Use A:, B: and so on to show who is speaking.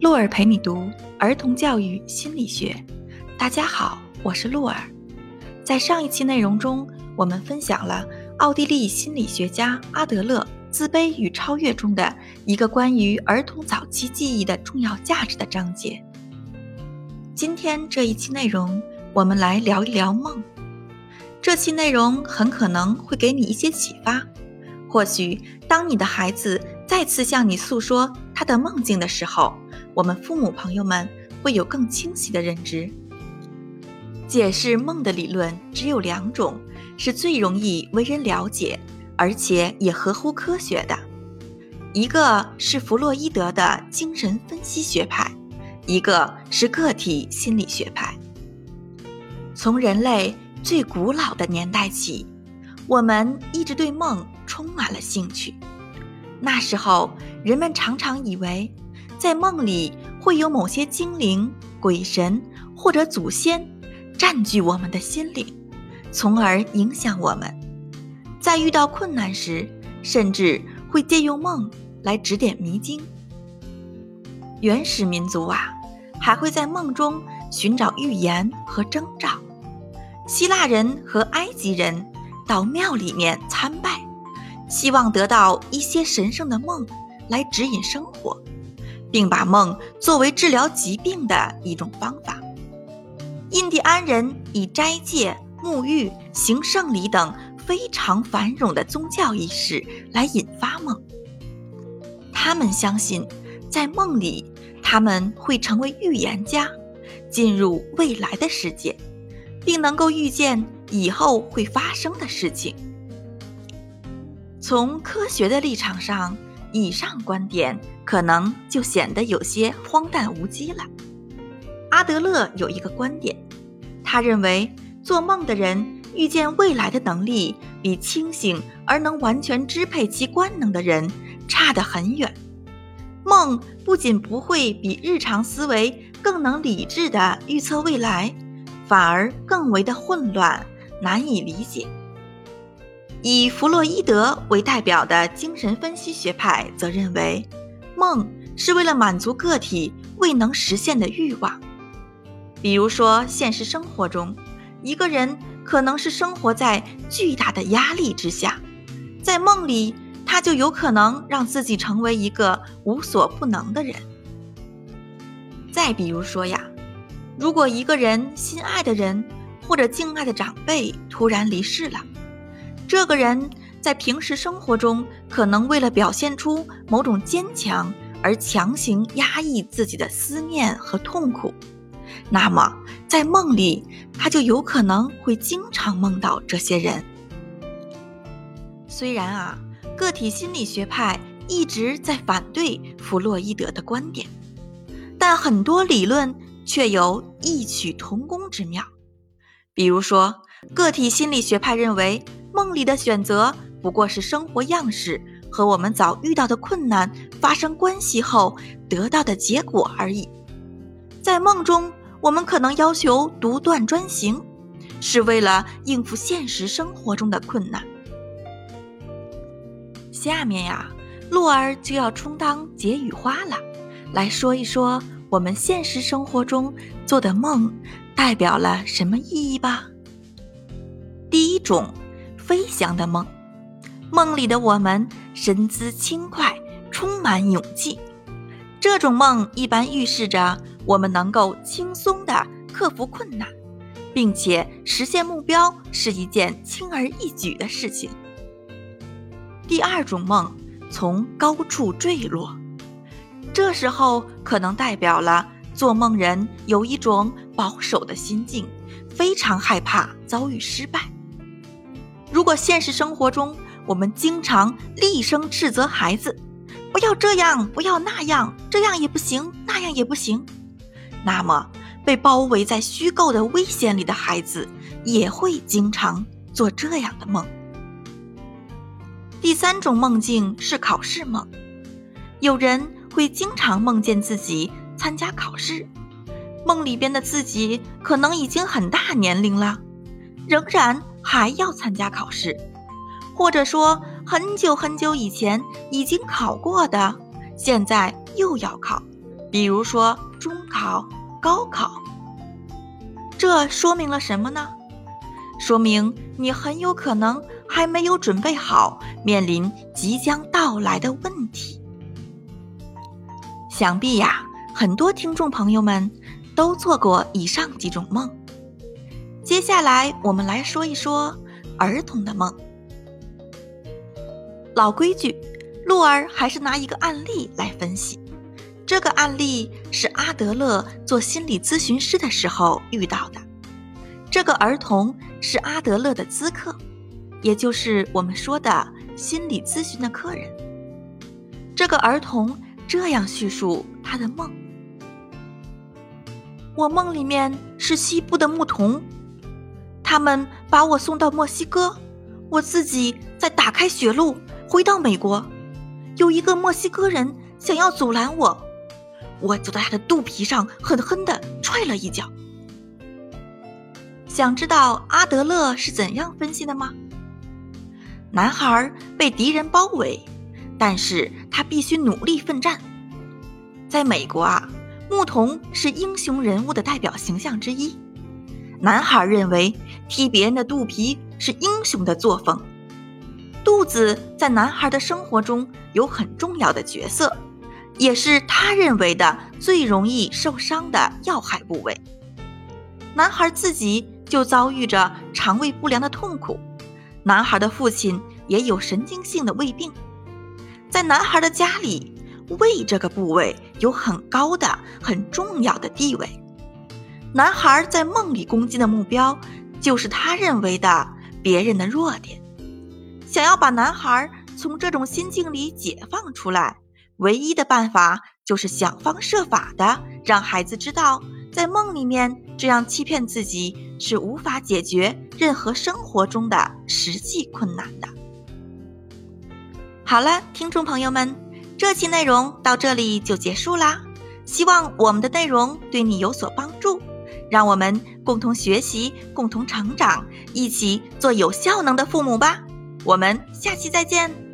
A: 洛尔陪你读儿童教育心理学。大家好，我是洛尔。在上一期内容中，我们分享了奥地利心理学家阿德勒《自卑与超越》中的一个关于儿童早期记忆的重要价值的章节。今天这一期内容，我们来聊一聊梦。这期内容很可能会给你一些启发。或许，当你的孩子再次向你诉说他的梦境的时候，我们父母朋友们会有更清晰的认知。解释梦的理论只有两种，是最容易为人了解，而且也合乎科学的。一个是弗洛伊德的精神分析学派，一个是个体心理学派。从人类最古老的年代起，我们一直对梦充满了兴趣。那时候，人们常常以为。在梦里会有某些精灵、鬼神或者祖先占据我们的心灵，从而影响我们。在遇到困难时，甚至会借用梦来指点迷津。原始民族啊，还会在梦中寻找预言和征兆。希腊人和埃及人到庙里面参拜，希望得到一些神圣的梦来指引生活。并把梦作为治疗疾病的一种方法。印第安人以斋戒、沐浴、行圣礼等非常繁荣的宗教仪式来引发梦。他们相信，在梦里他们会成为预言家，进入未来的世界，并能够预见以后会发生的事情。从科学的立场上。以上观点可能就显得有些荒诞无稽了。阿德勒有一个观点，他认为做梦的人预见未来的能力比清醒而能完全支配其官能的人差得很远。梦不仅不会比日常思维更能理智地预测未来，反而更为的混乱，难以理解。以弗洛伊德为代表的精神分析学派则认为，梦是为了满足个体未能实现的欲望。比如说，现实生活中，一个人可能是生活在巨大的压力之下，在梦里，他就有可能让自己成为一个无所不能的人。再比如说呀，如果一个人心爱的人或者敬爱的长辈突然离世了。这个人在平时生活中，可能为了表现出某种坚强而强行压抑自己的思念和痛苦，那么在梦里，他就有可能会经常梦到这些人。虽然啊，个体心理学派一直在反对弗洛伊德的观点，但很多理论却有异曲同工之妙。比如说，个体心理学派认为。梦里的选择不过是生活样式和我们早遇到的困难发生关系后得到的结果而已。在梦中，我们可能要求独断专行，是为了应付现实生活中的困难。下面呀，洛儿就要充当解语花了，来说一说我们现实生活中做的梦代表了什么意义吧。第一种。飞翔的梦，梦里的我们身姿轻快，充满勇气。这种梦一般预示着我们能够轻松地克服困难，并且实现目标是一件轻而易举的事情。第二种梦，从高处坠落，这时候可能代表了做梦人有一种保守的心境，非常害怕遭遇失败。如果现实生活中我们经常厉声斥责孩子，不要这样，不要那样，这样也不行，那样也不行，那么被包围在虚构的危险里的孩子也会经常做这样的梦。第三种梦境是考试梦，有人会经常梦见自己参加考试，梦里边的自己可能已经很大年龄了，仍然。还要参加考试，或者说很久很久以前已经考过的，现在又要考，比如说中考、高考。这说明了什么呢？说明你很有可能还没有准备好面临即将到来的问题。想必呀，很多听众朋友们都做过以上几种梦。接下来我们来说一说儿童的梦。老规矩，鹿儿还是拿一个案例来分析。这个案例是阿德勒做心理咨询师的时候遇到的。这个儿童是阿德勒的咨客，也就是我们说的心理咨询的客人。这个儿童这样叙述他的梦：我梦里面是西部的牧童，他们把我送到墨西哥，我自己再打开血路。回到美国，有一个墨西哥人想要阻拦我，我就在他的肚皮上狠狠地踹了一脚。想知道阿德勒是怎样分析的吗？男孩被敌人包围，但是他必须努力奋战。在美国啊，牧童是英雄人物的代表形象之一。男孩认为踢别人的肚皮是英雄的作风。肚子在男孩的生活中有很重要的角色，也是他认为的最容易受伤的要害部位。男孩自己就遭遇着肠胃不良的痛苦，男孩的父亲也有神经性的胃病。在男孩的家里，胃这个部位有很高的、很重要的地位。男孩在梦里攻击的目标，就是他认为的别人的弱点。想要把男孩从这种心境里解放出来，唯一的办法就是想方设法的让孩子知道，在梦里面这样欺骗自己是无法解决任何生活中的实际困难的。好了，听众朋友们，这期内容到这里就结束啦。希望我们的内容对你有所帮助，让我们共同学习，共同成长，一起做有效能的父母吧。我们下期再见。